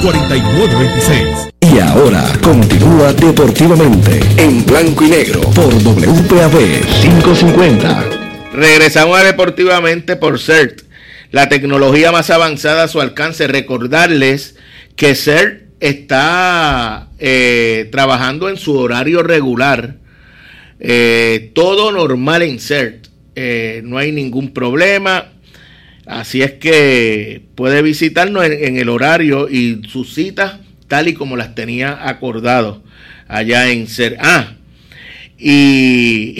E: 787-841-4926.
A: Y ahora continúa deportivamente en blanco y negro por WPAB 550.
B: Regresamos a Deportivamente por CERT, la tecnología más avanzada a su alcance. Recordarles que CERT está eh, trabajando en su horario regular. Eh, todo normal en CERT. Eh, no hay ningún problema. Así es que puede visitarnos en, en el horario y sus citas tal y como las tenía acordado allá en Ser. Ah, y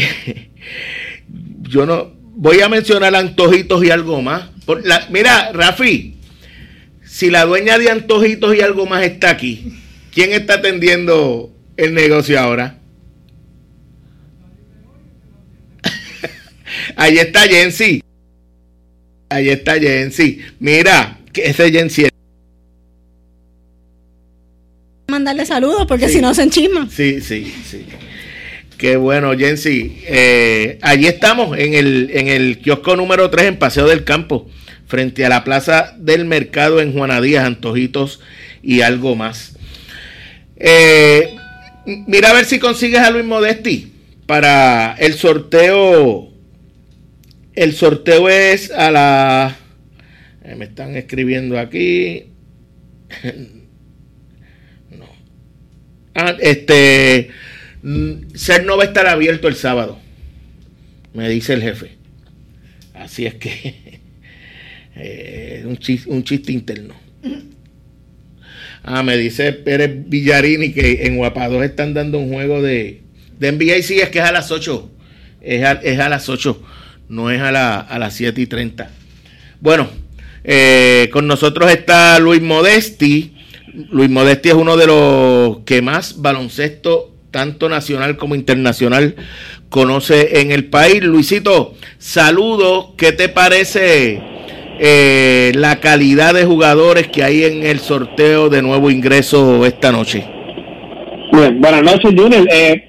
B: yo no voy a mencionar antojitos y algo más. Por la, mira, Rafi, si la dueña de antojitos y algo más está aquí, ¿quién está atendiendo el negocio ahora? Ahí está Jensi. Ahí está Jensi. Mira, que ese Jensi
C: mandarle saludos porque si no se enchisma.
B: Sí, sí, sí. Qué bueno, Jensi. Eh, allí estamos en el, en el kiosco número 3 en Paseo del Campo, frente a la Plaza del Mercado en Juana Díaz, Antojitos y algo más. Eh, mira a ver si consigues a Luis Modesti para el sorteo. El sorteo es a la... Eh, me están escribiendo aquí. Ah, este. Ser no va a estar abierto el sábado, me dice el jefe. Así es que. Eh, un, chiste, un chiste interno. Ah, me dice Pérez Villarini que en Guapados están dando un juego de, de NBA. Sí, es que es a las 8. Es a, es a las 8, no es a, la, a las 7 y 30. Bueno, eh, con nosotros está Luis Modesti Luis Modesti es uno de los que más baloncesto, tanto nacional como internacional, conoce en el país. Luisito, saludo. ¿Qué te parece eh, la calidad de jugadores que hay en el sorteo de nuevo ingreso esta noche?
F: Bien, buenas noches, Junior. Eh,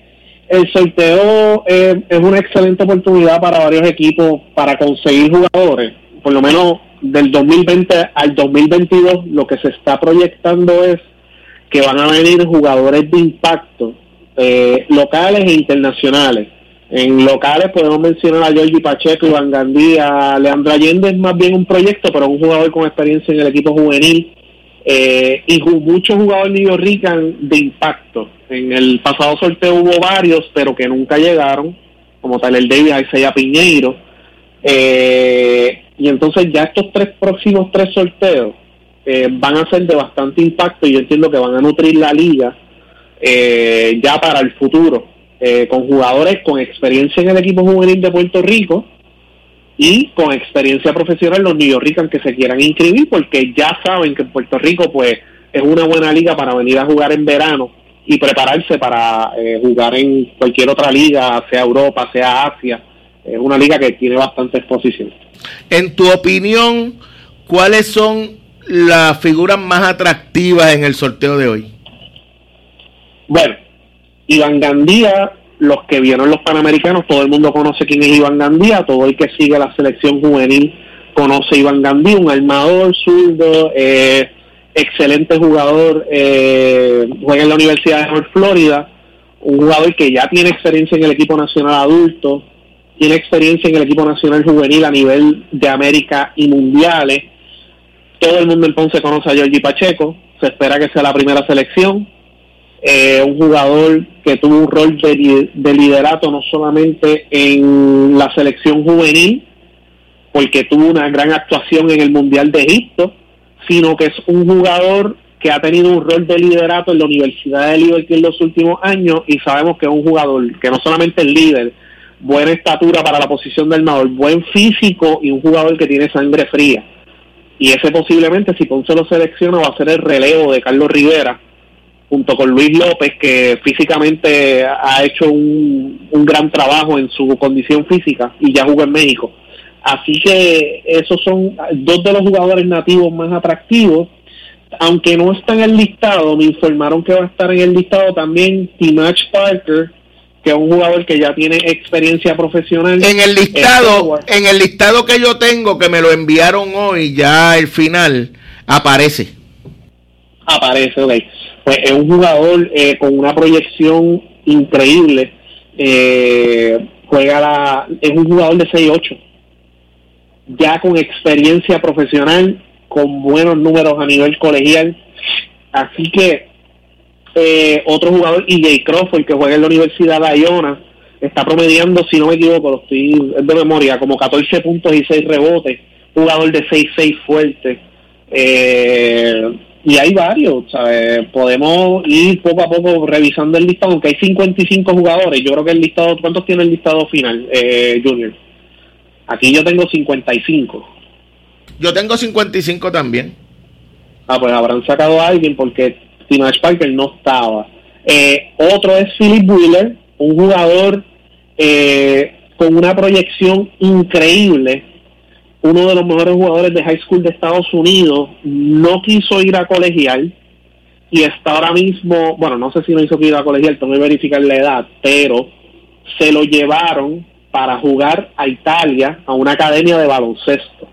F: el sorteo eh, es una excelente oportunidad para varios equipos para conseguir jugadores. Por lo menos del 2020 al 2022 lo que se está proyectando es que van a venir jugadores de impacto eh, locales e internacionales. En locales podemos mencionar a Georgie Pacheco, Iván Gandía, Leandro Allende es más bien un proyecto, pero un jugador con experiencia en el equipo juvenil eh, y muchos jugadores New Rican de impacto. En el pasado sorteo hubo varios, pero que nunca llegaron, como tal el David Isaiah Piñeiro. Eh, y entonces ya estos tres próximos tres sorteos eh, van a ser de bastante impacto y yo entiendo que van a nutrir la liga eh, ya para el futuro, eh, con jugadores con experiencia en el equipo juvenil de Puerto Rico y con experiencia profesional los Yorkers que se quieran inscribir porque ya saben que Puerto Rico pues es una buena liga para venir a jugar en verano y prepararse para jugar en cualquier otra liga, sea Europa, sea Asia, es una liga que tiene bastante exposición.
B: En tu opinión, ¿cuáles son las figuras más atractivas en el sorteo de hoy?
F: Bueno, Iván Gandía, los que vieron los Panamericanos, todo el mundo conoce quién es Iván Gandía, todo el que sigue la selección juvenil conoce a Iván Gandía, un armador zurdo, eh, excelente jugador, eh, juega en la Universidad de North Florida, un jugador que ya tiene experiencia en el equipo nacional adulto, tiene experiencia en el equipo nacional juvenil a nivel de América y mundiales. Todo el mundo en Ponce conoce a Giorgi Pacheco, se espera que sea la primera selección. Eh, un jugador que tuvo un rol de, de, liderato no solamente en la selección juvenil, porque tuvo una gran actuación en el Mundial de Egipto, sino que es un jugador que ha tenido un rol de liderato en la Universidad de Liverpool en los últimos años y sabemos que es un jugador que no solamente es líder, buena estatura para la posición del armador, buen físico y un jugador que tiene sangre fría. Y ese posiblemente, si Ponce lo selecciona, va a ser el relevo de Carlos Rivera, junto con Luis López, que físicamente ha hecho un, un gran trabajo en su condición física y ya jugó en México. Así que esos son dos de los jugadores nativos más atractivos. Aunque no está en el listado, me informaron que va a estar en el listado también Timach Parker, que es un jugador que ya tiene experiencia profesional.
B: En el listado, en el listado que yo tengo, que me lo enviaron hoy, ya el final, aparece.
F: Aparece, ok. Pues es un jugador eh, con una proyección increíble. Eh, juega la, es un jugador de 6-8 ya con experiencia profesional, con buenos números a nivel colegial. Así que eh, otro jugador, EJ Crawford, que juega en la Universidad de Iona, está promediando, si no me equivoco, lo estoy de memoria, como 14 puntos y 6 rebotes, jugador de 6-6 fuerte. Eh, y hay varios, ¿sabes? podemos ir poco a poco revisando el listado, aunque hay 55 jugadores, yo creo que el listado, ¿cuántos tiene el listado final, eh, Junior? Aquí yo tengo 55.
B: Yo tengo 55 también.
F: Ah, pues habrán sacado a alguien porque Timash Parker no estaba. Eh, otro es Philip Wheeler, un jugador eh, con una proyección increíble, uno de los mejores jugadores de high school de Estados Unidos, no quiso ir a colegial y está ahora mismo, bueno, no sé si no hizo que ir a colegial, tengo que verificar la edad, pero se lo llevaron para jugar a Italia a una academia de baloncesto.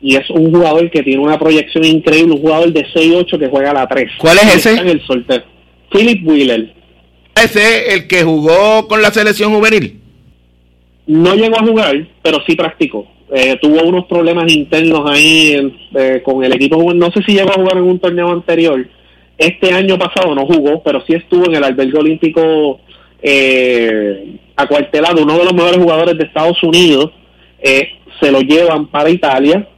F: Y es un jugador que tiene una proyección increíble, un jugador de 6-8 que juega a la 3.
B: ¿Cuál es ese?
F: en el sorteo. Philip Wheeler.
B: ¿Ese el que jugó con la selección juvenil?
F: No llegó a jugar, pero sí practicó. Eh, tuvo unos problemas internos ahí eh, con el equipo. No sé si llegó a jugar en un torneo anterior. Este año pasado no jugó, pero sí estuvo en el albergue olímpico eh, acuartelado, uno de los mejores jugadores de Estados Unidos, eh, se lo llevan para Italia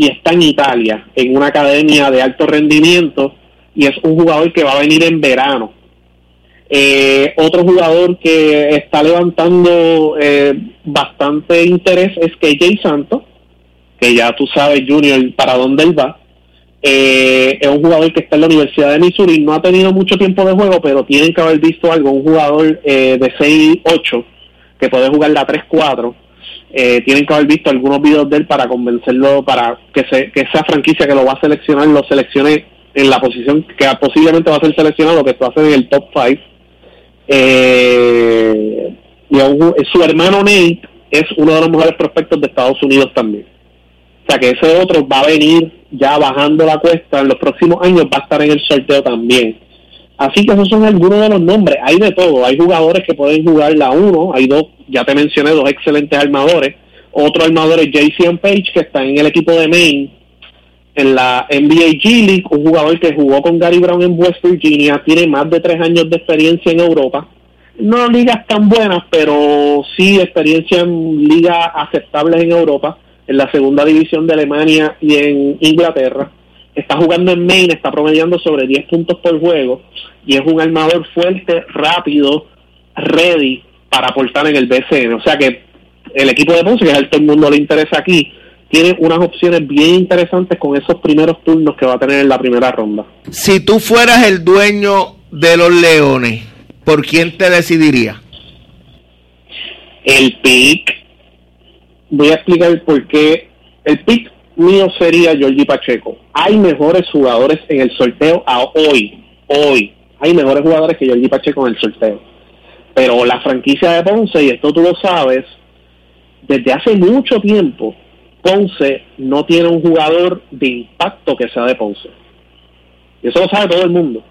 F: y está en Italia, en una academia de alto rendimiento, y es un jugador que va a venir en verano. Eh, otro jugador que está levantando eh, bastante interés es KJ Santos, que ya tú sabes, Junior, para dónde él va. Eh, es un jugador que está en la Universidad de Missouri, no ha tenido mucho tiempo de juego, pero tienen que haber visto algo, un jugador eh, de 6-8 que puede jugar la 3-4. Eh, tienen que haber visto algunos videos de él para convencerlo, para que, se, que esa franquicia que lo va a seleccionar lo seleccione en la posición que posiblemente va a ser seleccionado, que esto hace en el top 5. Eh, y su hermano Nate es uno de los mejores prospectos de Estados Unidos también. O sea que ese otro va a venir ya bajando la cuesta en los próximos años, va a estar en el sorteo también. Así que esos son algunos de los nombres. Hay de todo. Hay jugadores que pueden jugar la 1. Hay dos, ya te mencioné, dos excelentes armadores. Otro armador es JC Page, que está en el equipo de Maine, en la NBA G League, un jugador que jugó con Gary Brown en West Virginia, tiene más de tres años de experiencia en Europa. No ligas tan buenas, pero sí experiencia en ligas aceptables en Europa en la segunda división de Alemania y en Inglaterra. Está jugando en Maine, está promediando sobre 10 puntos por juego y es un armador fuerte, rápido, ready para aportar en el BCN. O sea que el equipo de Ponce, que es el que todo el mundo le interesa aquí, tiene unas opciones bien interesantes con esos primeros turnos que va a tener en la primera ronda.
B: Si tú fueras el dueño de los Leones, ¿por quién te decidirías?
F: El pick voy a explicar por qué el pick mío sería Georgie Pacheco. Hay mejores jugadores en el sorteo a hoy, hoy. Hay mejores jugadores que Georgie Pacheco en el sorteo. Pero la franquicia de Ponce, y esto tú lo sabes, desde hace mucho tiempo, Ponce no tiene un jugador de impacto que sea de Ponce. Y eso lo sabe todo el mundo.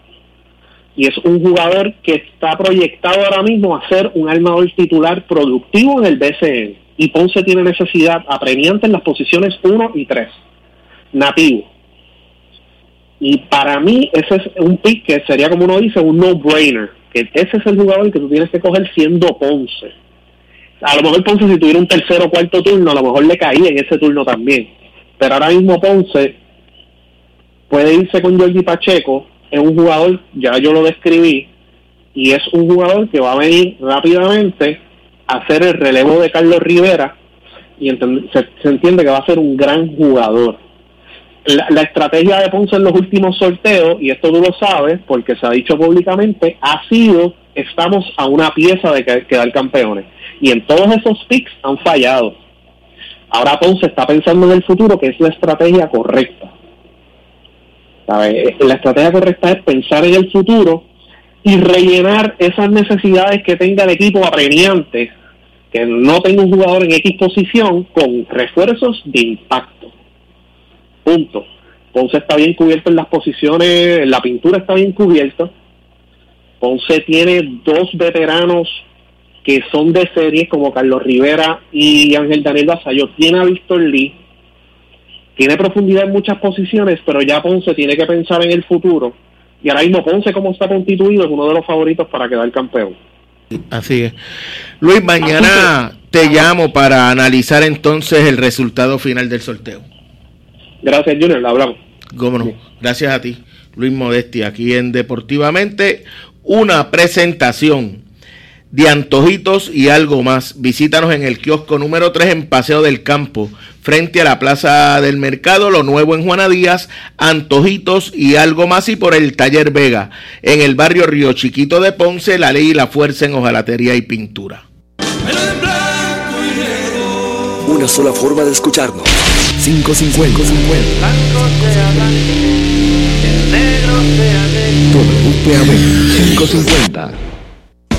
F: Y es un jugador que está proyectado ahora mismo a ser un armador titular productivo en el BCN y Ponce tiene necesidad apremiante en las posiciones 1 y 3, nativo. Y para mí ese es un pick que sería como uno dice, un no-brainer, que ese es el jugador que tú tienes que coger siendo Ponce. A lo mejor Ponce si tuviera un tercero o cuarto turno, a lo mejor le caía en ese turno también. Pero ahora mismo Ponce puede irse con Jordi Pacheco, es un jugador, ya yo lo describí, y es un jugador que va a venir rápidamente hacer el relevo de Carlos Rivera y se, entiende que va a ser un gran jugador. la, estrategia de Ponce en los últimos sorteos, y esto tú lo sabes porque se ha dicho públicamente, ha sido, estamos a una pieza de quedar campeones. Y en todos esos picks han fallado. Ahora Ponce está pensando en el futuro, que es la estrategia correcta. La estrategia correcta es pensar en el futuro y rellenar esas necesidades que tenga el equipo apremiante, que no tenga un jugador en X posición, con refuerzos de impacto. Punto. Ponce está bien cubierto en las posiciones, la pintura está bien cubierta. Ponce tiene dos veteranos que son de series como Carlos Rivera y Ángel Daniel Basayo. Tiene a Víctor Lee, tiene profundidad en muchas posiciones, pero ya Ponce tiene que pensar en el futuro. Y ahora mismo Ponce, como está constituido, es uno de los favoritos para quedar campeón.
B: Así es. Luis, mañana te llamo para analizar entonces el resultado final del sorteo.
F: Gracias, Junior. Hablamos.
B: Cómo Gracias a ti, Luis Modesti, aquí en Deportivamente. Una presentación de antojitos y algo más. Visítanos en el kiosco número 3 en Paseo del Campo, frente a la Plaza del Mercado, lo nuevo en Juana Díaz, antojitos y algo más y por el Taller Vega, en el barrio Río Chiquito de Ponce, la ley y la fuerza en hojalatería y pintura.
A: Una sola forma de escucharnos. 550. 50. WPAB 550.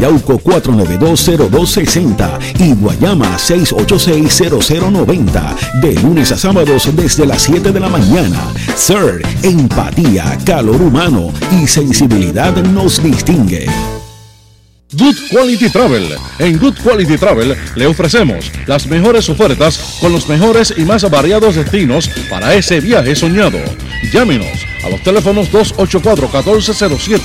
A: Yauco 4920260 y Guayama 6860090. De lunes a sábados desde las 7 de la mañana. Sir, empatía, calor humano y sensibilidad nos distingue.
E: Good Quality Travel. En Good Quality Travel le ofrecemos las mejores ofertas con los mejores y más variados destinos para ese viaje soñado. Llámenos a los teléfonos 284-1407,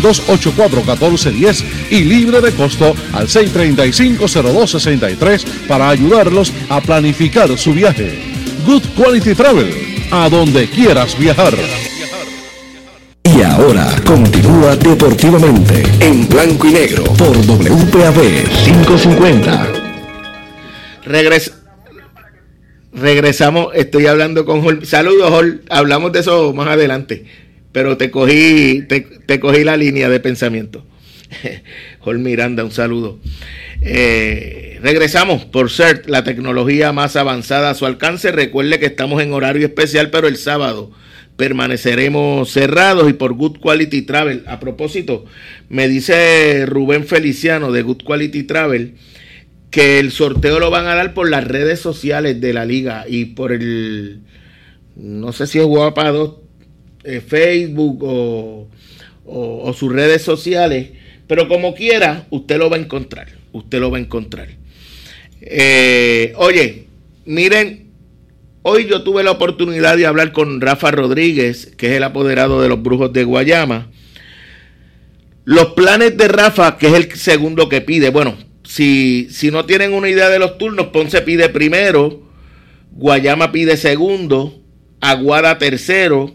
E: 284-1410 y libre de costo al 635-0263 para ayudarlos a planificar su viaje. Good Quality Travel, a donde quieras viajar.
A: Y ahora continúa deportivamente en blanco y negro por WPAB 550.
B: Regresamos, estoy hablando con Jol. Saludos, Jol. Hablamos de eso más adelante, pero te cogí, te, cogí la línea de pensamiento. Jol Miranda, un saludo. Eh, regresamos por CERT, la tecnología más avanzada a su alcance. Recuerde que estamos en horario especial, pero el sábado permaneceremos cerrados y por Good Quality Travel. A propósito, me dice Rubén Feliciano de Good Quality Travel que el sorteo lo van a dar por las redes sociales de la liga y por el, no sé si es Guapa eh, Facebook o, o, sus redes sociales, pero como quiera, usted lo va a encontrar, usted lo va a encontrar. Eh, oye, miren, Hoy yo tuve la oportunidad de hablar con Rafa Rodríguez, que es el apoderado de los Brujos de Guayama. Los planes de Rafa, que es el segundo que pide, bueno, si, si no tienen una idea de los turnos, Ponce pide primero, Guayama pide segundo, Aguada tercero,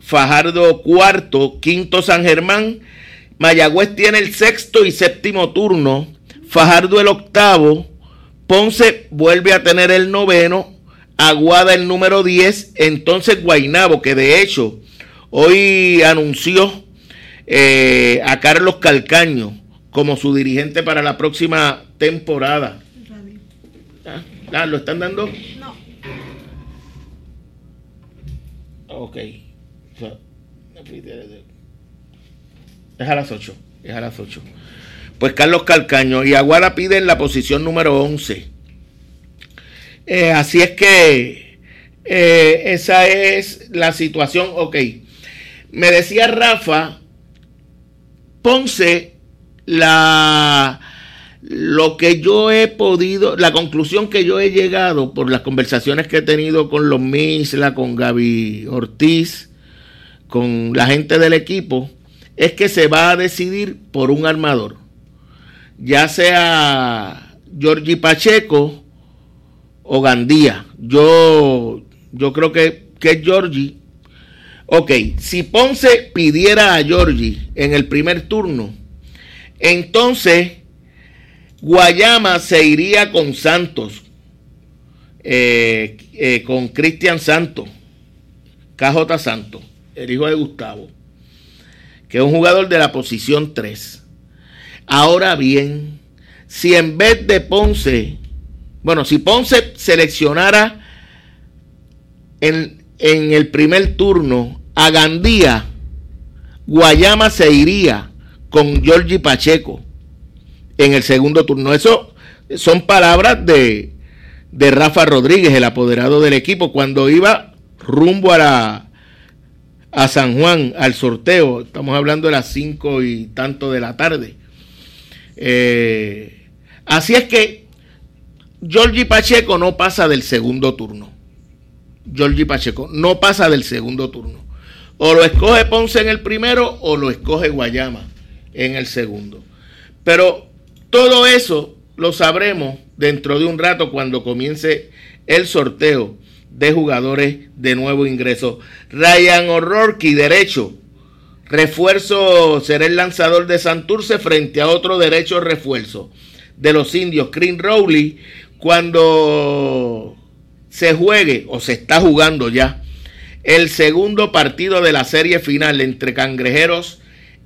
B: Fajardo cuarto, quinto San Germán, Mayagüez tiene el sexto y séptimo turno, Fajardo el octavo, Ponce vuelve a tener el noveno, Aguada el número 10, entonces Guainabo, que de hecho hoy anunció eh, a Carlos Calcaño como su dirigente para la próxima temporada. ¿Ah? ¿Ah? ¿Lo están dando? No. Ok. Es a las 8. Es a las 8. Pues Carlos Calcaño y Aguada piden la posición número 11. Eh, así es que eh, esa es la situación. Ok. Me decía Rafa, Ponce, la, Lo que yo he podido, la conclusión que yo he llegado por las conversaciones que he tenido con los Misla, con Gaby Ortiz, con la gente del equipo, es que se va a decidir por un armador. Ya sea Giorgi Pacheco o Gandía. Yo, yo creo que, que es Giorgi. Ok, si Ponce pidiera a Giorgi en el primer turno, entonces Guayama se iría con Santos, eh, eh, con Cristian Santos, KJ Santos, el hijo de Gustavo, que es un jugador de la posición 3. Ahora bien, si en vez de Ponce, bueno, si Ponce seleccionara en, en el primer turno a Gandía, Guayama se iría con Giorgi Pacheco en el segundo turno. Eso son palabras de, de Rafa Rodríguez, el apoderado del equipo, cuando iba rumbo a la, a San Juan al sorteo. Estamos hablando de las cinco y tanto de la tarde. Eh, así es que Giorgi Pacheco no pasa del segundo turno. Giorgi Pacheco no pasa del segundo turno. O lo escoge Ponce en el primero o lo escoge Guayama en el segundo. Pero todo eso lo sabremos dentro de un rato cuando comience el sorteo de jugadores de nuevo ingreso. Ryan O'Rourke, derecho. Refuerzo será el lanzador de Santurce frente a otro derecho refuerzo de los indios, Green Rowley, cuando se juegue o se está jugando ya el segundo partido de la serie final entre cangrejeros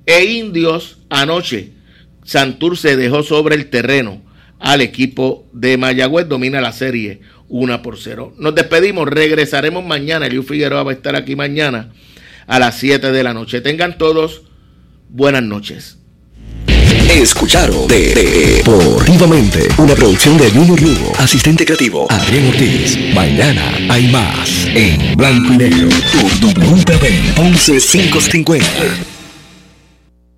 B: e indios anoche. Santurce dejó sobre el terreno al equipo de Mayagüez, domina la serie 1 por 0. Nos despedimos, regresaremos mañana. Eliu Figueroa va a estar aquí mañana a las 7 de la noche. Tengan todos buenas noches.
A: Escucharon Deportivamente, una producción de Junior Lugo, asistente creativo Adrián Ortiz. Mañana hay más en blanco y negro WPB 11550.